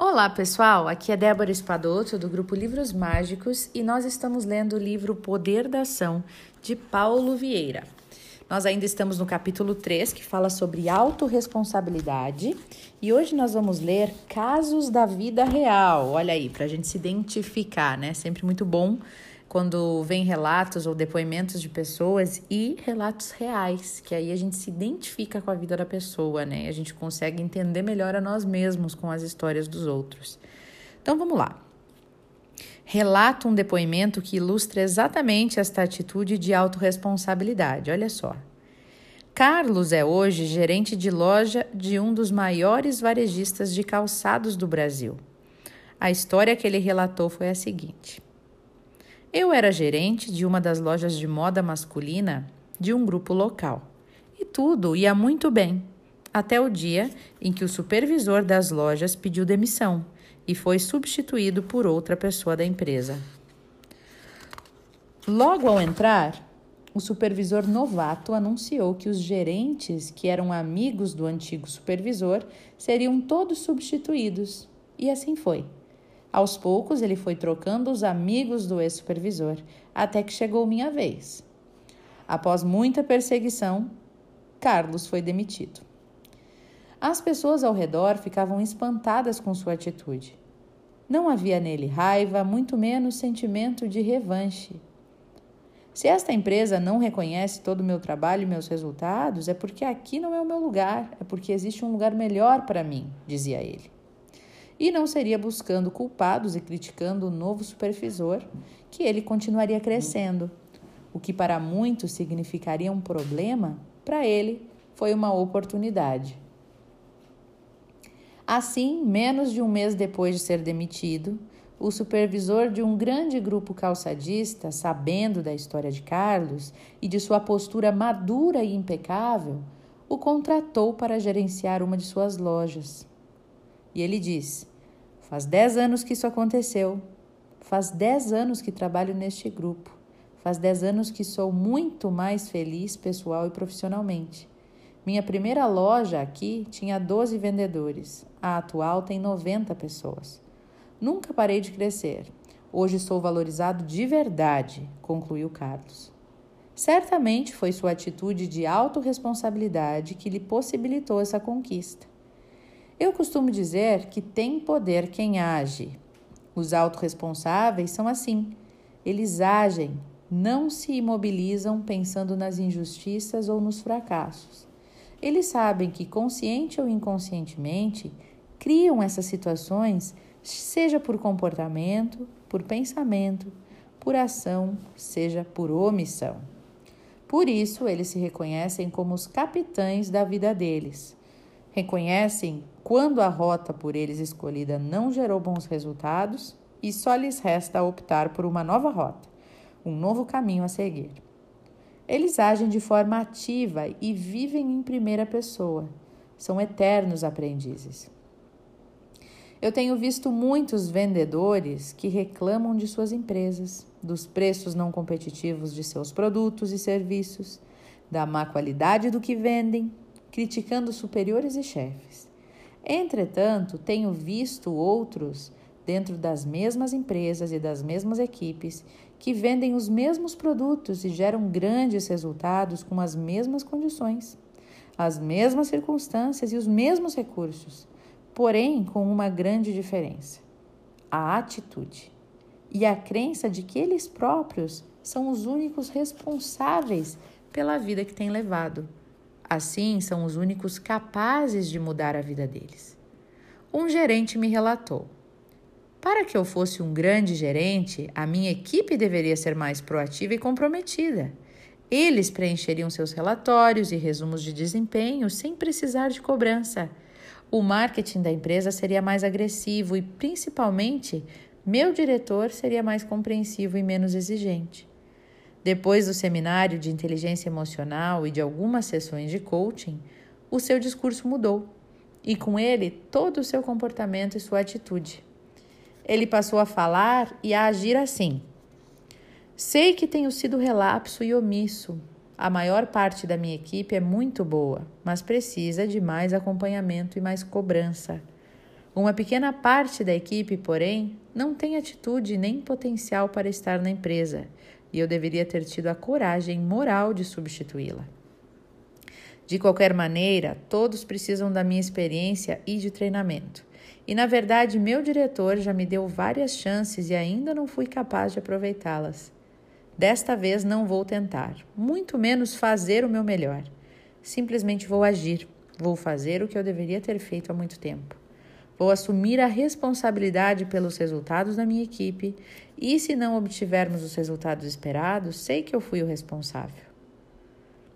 Olá, pessoal! Aqui é Débora Espadoto, do grupo Livros Mágicos, e nós estamos lendo o livro Poder da Ação, de Paulo Vieira. Nós ainda estamos no capítulo 3, que fala sobre autorresponsabilidade, e hoje nós vamos ler casos da vida real. Olha aí, para a gente se identificar, né? Sempre muito bom quando vem relatos ou depoimentos de pessoas e relatos reais, que aí a gente se identifica com a vida da pessoa, né? A gente consegue entender melhor a nós mesmos com as histórias dos outros. Então vamos lá. Relata um depoimento que ilustra exatamente esta atitude de autorresponsabilidade. Olha só. Carlos é hoje gerente de loja de um dos maiores varejistas de calçados do Brasil. A história que ele relatou foi a seguinte. Eu era gerente de uma das lojas de moda masculina de um grupo local. E tudo ia muito bem, até o dia em que o supervisor das lojas pediu demissão e foi substituído por outra pessoa da empresa. Logo ao entrar, o supervisor novato anunciou que os gerentes, que eram amigos do antigo supervisor, seriam todos substituídos. E assim foi. Aos poucos, ele foi trocando os amigos do ex-supervisor, até que chegou minha vez. Após muita perseguição, Carlos foi demitido. As pessoas ao redor ficavam espantadas com sua atitude. Não havia nele raiva, muito menos sentimento de revanche. Se esta empresa não reconhece todo o meu trabalho e meus resultados, é porque aqui não é o meu lugar, é porque existe um lugar melhor para mim, dizia ele e não seria buscando culpados e criticando o novo supervisor que ele continuaria crescendo. O que para muitos significaria um problema, para ele foi uma oportunidade. Assim, menos de um mês depois de ser demitido, o supervisor de um grande grupo calçadista, sabendo da história de Carlos e de sua postura madura e impecável, o contratou para gerenciar uma de suas lojas. E ele diz: Faz dez anos que isso aconteceu. Faz dez anos que trabalho neste grupo. Faz dez anos que sou muito mais feliz pessoal e profissionalmente. Minha primeira loja aqui tinha 12 vendedores. A atual tem 90 pessoas. Nunca parei de crescer. Hoje sou valorizado de verdade, concluiu Carlos. Certamente foi sua atitude de autorresponsabilidade que lhe possibilitou essa conquista. Eu costumo dizer que tem poder quem age. Os autorresponsáveis são assim. Eles agem, não se imobilizam pensando nas injustiças ou nos fracassos. Eles sabem que, consciente ou inconscientemente, criam essas situações, seja por comportamento, por pensamento, por ação, seja por omissão. Por isso, eles se reconhecem como os capitães da vida deles. Reconhecem quando a rota por eles escolhida não gerou bons resultados e só lhes resta optar por uma nova rota, um novo caminho a seguir. Eles agem de forma ativa e vivem em primeira pessoa. São eternos aprendizes. Eu tenho visto muitos vendedores que reclamam de suas empresas, dos preços não competitivos de seus produtos e serviços, da má qualidade do que vendem, criticando superiores e chefes. Entretanto, tenho visto outros dentro das mesmas empresas e das mesmas equipes que vendem os mesmos produtos e geram grandes resultados com as mesmas condições, as mesmas circunstâncias e os mesmos recursos, porém com uma grande diferença: a atitude e a crença de que eles próprios são os únicos responsáveis pela vida que têm levado Assim, são os únicos capazes de mudar a vida deles. Um gerente me relatou: Para que eu fosse um grande gerente, a minha equipe deveria ser mais proativa e comprometida. Eles preencheriam seus relatórios e resumos de desempenho sem precisar de cobrança. O marketing da empresa seria mais agressivo e, principalmente, meu diretor seria mais compreensivo e menos exigente. Depois do seminário de inteligência emocional e de algumas sessões de coaching, o seu discurso mudou e com ele todo o seu comportamento e sua atitude. Ele passou a falar e a agir assim: Sei que tenho sido relapso e omisso. A maior parte da minha equipe é muito boa, mas precisa de mais acompanhamento e mais cobrança. Uma pequena parte da equipe, porém, não tem atitude nem potencial para estar na empresa, e eu deveria ter tido a coragem moral de substituí-la. De qualquer maneira, todos precisam da minha experiência e de treinamento. E na verdade, meu diretor já me deu várias chances e ainda não fui capaz de aproveitá-las. Desta vez não vou tentar, muito menos fazer o meu melhor. Simplesmente vou agir, vou fazer o que eu deveria ter feito há muito tempo. Vou assumir a responsabilidade pelos resultados da minha equipe e, se não obtivermos os resultados esperados, sei que eu fui o responsável.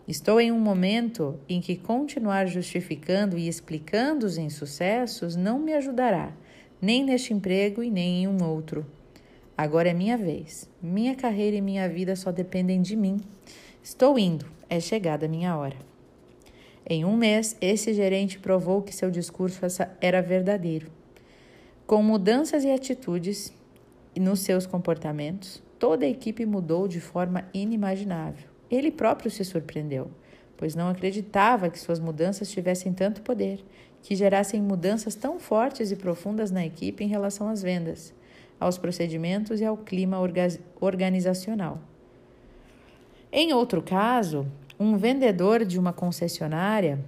Estou em um momento em que continuar justificando e explicando os insucessos não me ajudará, nem neste emprego e nem em um outro. Agora é minha vez. Minha carreira e minha vida só dependem de mim. Estou indo, é chegada a minha hora. Em um mês, esse gerente provou que seu discurso era verdadeiro. Com mudanças e atitudes nos seus comportamentos, toda a equipe mudou de forma inimaginável. Ele próprio se surpreendeu, pois não acreditava que suas mudanças tivessem tanto poder, que gerassem mudanças tão fortes e profundas na equipe em relação às vendas, aos procedimentos e ao clima organizacional. Em outro caso, um vendedor de uma concessionária,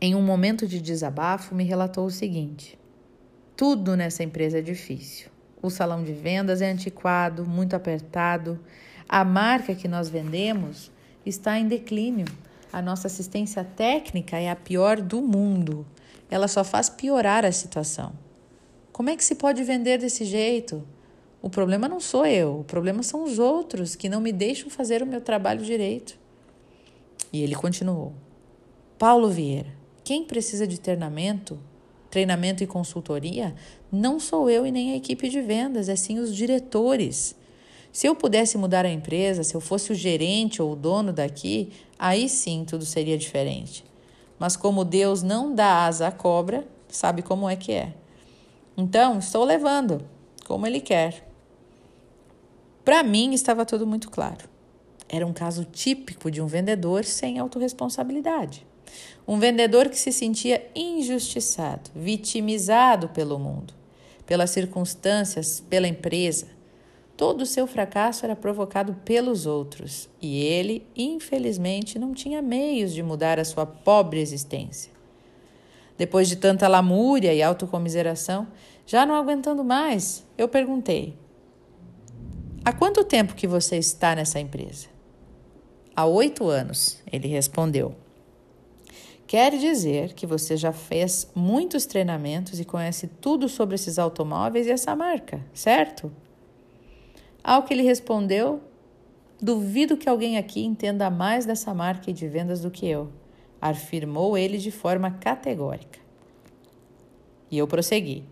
em um momento de desabafo, me relatou o seguinte: tudo nessa empresa é difícil. O salão de vendas é antiquado, muito apertado, a marca que nós vendemos está em declínio. A nossa assistência técnica é a pior do mundo. Ela só faz piorar a situação. Como é que se pode vender desse jeito? O problema não sou eu, o problema são os outros que não me deixam fazer o meu trabalho direito. E ele continuou: Paulo Vieira, quem precisa de treinamento, treinamento e consultoria, não sou eu e nem a equipe de vendas, é sim os diretores. Se eu pudesse mudar a empresa, se eu fosse o gerente ou o dono daqui, aí sim tudo seria diferente. Mas como Deus não dá asa à cobra, sabe como é que é. Então, estou levando, como Ele quer. Para mim, estava tudo muito claro. Era um caso típico de um vendedor sem autorresponsabilidade. Um vendedor que se sentia injustiçado, vitimizado pelo mundo, pelas circunstâncias, pela empresa. Todo o seu fracasso era provocado pelos outros e ele, infelizmente, não tinha meios de mudar a sua pobre existência. Depois de tanta lamúria e autocomiseração, já não aguentando mais, eu perguntei: Há quanto tempo que você está nessa empresa? Há oito anos, ele respondeu. Quer dizer que você já fez muitos treinamentos e conhece tudo sobre esses automóveis e essa marca, certo? Ao que ele respondeu: Duvido que alguém aqui entenda mais dessa marca e de vendas do que eu, afirmou ele de forma categórica. E eu prossegui.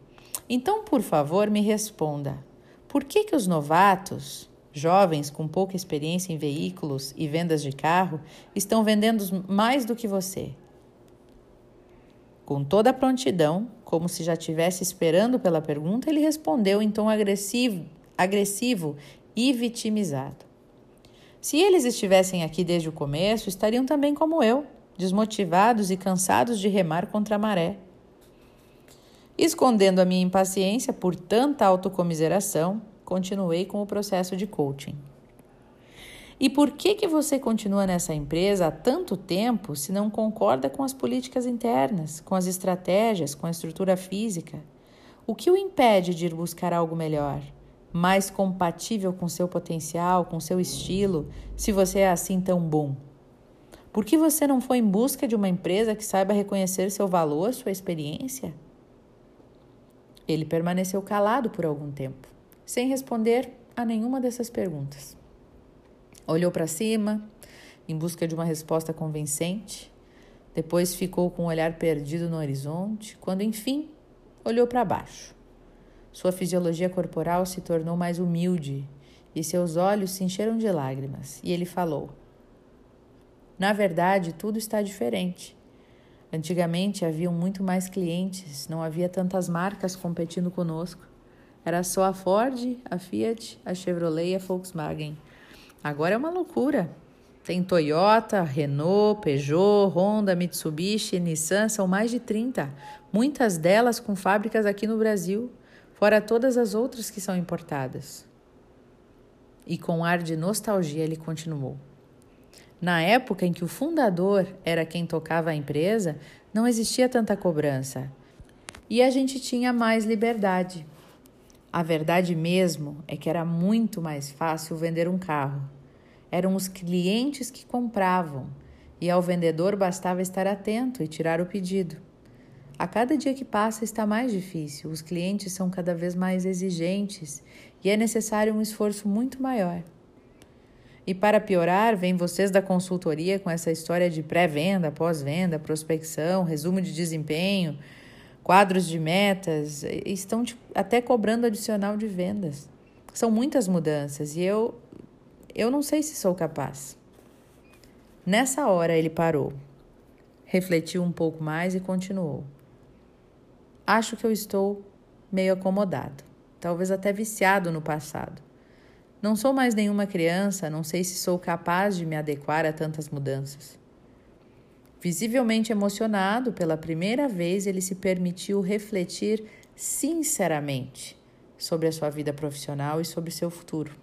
Então, por favor, me responda: por que, que os novatos, jovens com pouca experiência em veículos e vendas de carro, estão vendendo mais do que você? Com toda a prontidão, como se já estivesse esperando pela pergunta, ele respondeu em tom agressivo agressivo e vitimizado. Se eles estivessem aqui desde o começo, estariam também como eu, desmotivados e cansados de remar contra a maré. Escondendo a minha impaciência por tanta autocomiseração, continuei com o processo de coaching. E por que que você continua nessa empresa há tanto tempo se não concorda com as políticas internas, com as estratégias, com a estrutura física? O que o impede de ir buscar algo melhor? mais compatível com seu potencial, com seu estilo, se você é assim tão bom? Por que você não foi em busca de uma empresa que saiba reconhecer seu valor, sua experiência? Ele permaneceu calado por algum tempo, sem responder a nenhuma dessas perguntas. Olhou para cima, em busca de uma resposta convincente, depois ficou com o olhar perdido no horizonte, quando enfim olhou para baixo. Sua fisiologia corporal se tornou mais humilde e seus olhos se encheram de lágrimas. E ele falou: Na verdade, tudo está diferente. Antigamente haviam muito mais clientes, não havia tantas marcas competindo conosco. Era só a Ford, a Fiat, a Chevrolet e a Volkswagen. Agora é uma loucura. Tem Toyota, Renault, Peugeot, Honda, Mitsubishi, Nissan, são mais de 30, muitas delas com fábricas aqui no Brasil, fora todas as outras que são importadas. E com ar de nostalgia ele continuou. Na época em que o fundador era quem tocava a empresa, não existia tanta cobrança e a gente tinha mais liberdade. A verdade mesmo é que era muito mais fácil vender um carro. Eram os clientes que compravam e ao vendedor bastava estar atento e tirar o pedido. A cada dia que passa está mais difícil, os clientes são cada vez mais exigentes e é necessário um esforço muito maior. E para piorar, vem vocês da consultoria com essa história de pré-venda, pós-venda, prospecção, resumo de desempenho, quadros de metas, estão até cobrando adicional de vendas. São muitas mudanças e eu eu não sei se sou capaz. Nessa hora ele parou, refletiu um pouco mais e continuou. Acho que eu estou meio acomodado, talvez até viciado no passado. Não sou mais nenhuma criança, não sei se sou capaz de me adequar a tantas mudanças. Visivelmente emocionado, pela primeira vez ele se permitiu refletir sinceramente sobre a sua vida profissional e sobre seu futuro.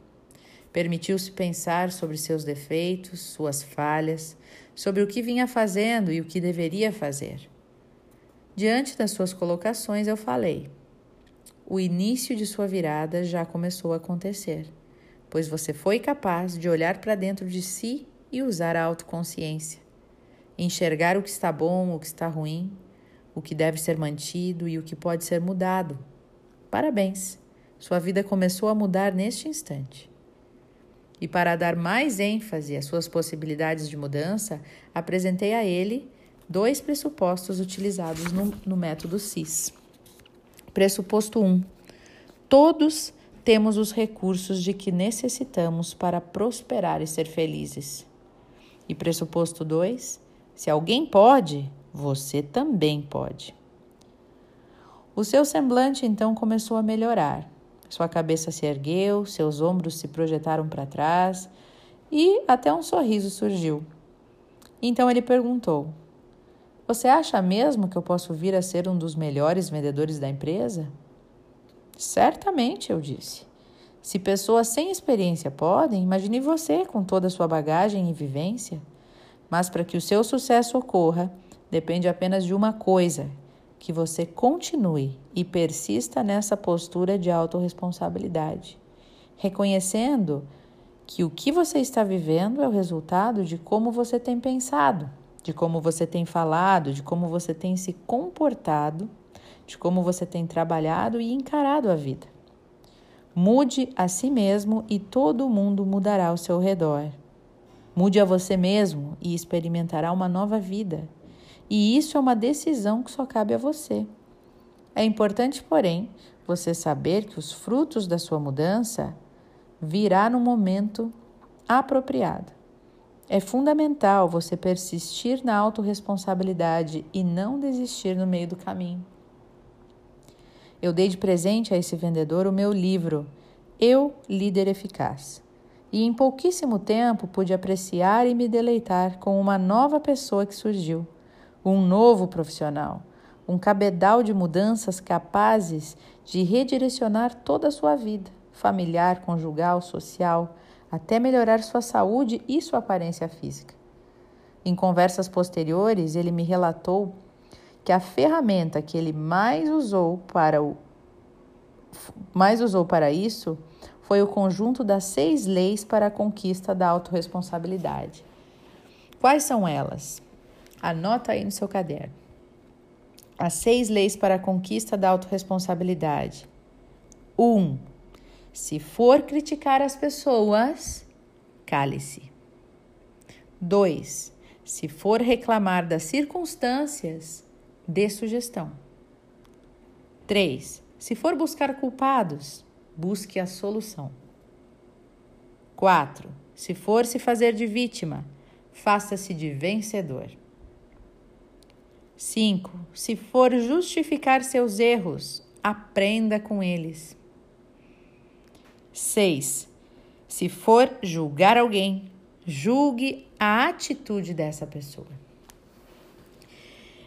Permitiu-se pensar sobre seus defeitos, suas falhas, sobre o que vinha fazendo e o que deveria fazer. Diante das suas colocações, eu falei: o início de sua virada já começou a acontecer, pois você foi capaz de olhar para dentro de si e usar a autoconsciência enxergar o que está bom, o que está ruim, o que deve ser mantido e o que pode ser mudado. Parabéns! Sua vida começou a mudar neste instante. E para dar mais ênfase às suas possibilidades de mudança, apresentei a ele dois pressupostos utilizados no, no método CIS. Pressuposto 1. Um, todos temos os recursos de que necessitamos para prosperar e ser felizes. E pressuposto 2. Se alguém pode, você também pode. O seu semblante então começou a melhorar. Sua cabeça se ergueu, seus ombros se projetaram para trás e até um sorriso surgiu. Então ele perguntou: Você acha mesmo que eu posso vir a ser um dos melhores vendedores da empresa? Certamente, eu disse. Se pessoas sem experiência podem, imagine você com toda a sua bagagem e vivência. Mas para que o seu sucesso ocorra, depende apenas de uma coisa: que você continue e persista nessa postura de autorresponsabilidade, reconhecendo que o que você está vivendo é o resultado de como você tem pensado, de como você tem falado, de como você tem se comportado, de como você tem trabalhado e encarado a vida. Mude a si mesmo e todo mundo mudará ao seu redor. Mude a você mesmo e experimentará uma nova vida. E isso é uma decisão que só cabe a você. É importante, porém, você saber que os frutos da sua mudança virá no momento apropriado. É fundamental você persistir na autorresponsabilidade e não desistir no meio do caminho. Eu dei de presente a esse vendedor o meu livro, Eu, Líder Eficaz e em pouquíssimo tempo pude apreciar e me deleitar com uma nova pessoa que surgiu, um novo profissional, um cabedal de mudanças capazes de redirecionar toda a sua vida, familiar, conjugal, social, até melhorar sua saúde e sua aparência física. Em conversas posteriores, ele me relatou que a ferramenta que ele mais usou para o mais usou para isso foi o conjunto das seis leis para a conquista da autorresponsabilidade. Quais são elas? Anota aí no seu caderno. As seis leis para a conquista da autorresponsabilidade. 1. Um, se for criticar as pessoas, cale-se. 2. Se for reclamar das circunstâncias, dê sugestão. 3. Se for buscar culpados, busque a solução. 4. Se for se fazer de vítima, faça-se de vencedor. 5. Se for justificar seus erros, aprenda com eles. 6. Se for julgar alguém, julgue a atitude dessa pessoa.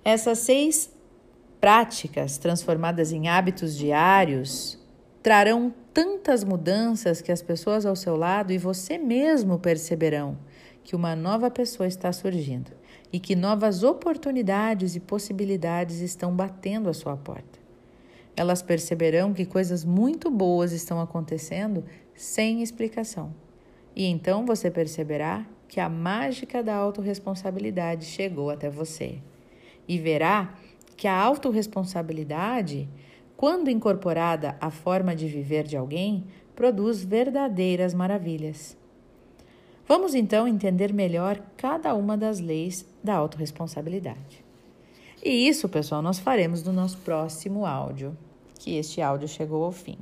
Essas seis práticas transformadas em hábitos diários trarão tantas mudanças que as pessoas ao seu lado e você mesmo perceberão que uma nova pessoa está surgindo e que novas oportunidades e possibilidades estão batendo à sua porta. Elas perceberão que coisas muito boas estão acontecendo sem explicação. E então você perceberá que a mágica da autorresponsabilidade chegou até você. E verá que a autorresponsabilidade, quando incorporada à forma de viver de alguém, produz verdadeiras maravilhas. Vamos então entender melhor cada uma das leis da autorresponsabilidade. E isso, pessoal, nós faremos no nosso próximo áudio, que este áudio chegou ao fim.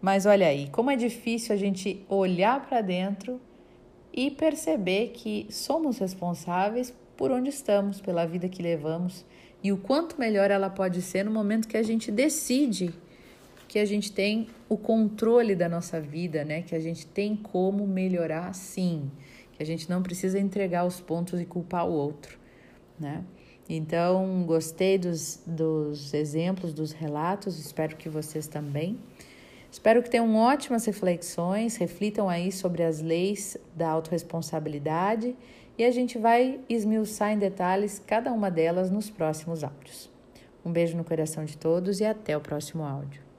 Mas olha aí, como é difícil a gente olhar para dentro e perceber que somos responsáveis por onde estamos, pela vida que levamos e o quanto melhor ela pode ser no momento que a gente decide que a gente tem o controle da nossa vida, né? Que a gente tem como melhorar sim, que a gente não precisa entregar os pontos e culpar o outro, né? Então, gostei dos, dos exemplos, dos relatos, espero que vocês também. Espero que tenham ótimas reflexões, reflitam aí sobre as leis da autorresponsabilidade e a gente vai esmiuçar em detalhes cada uma delas nos próximos áudios. Um beijo no coração de todos e até o próximo áudio.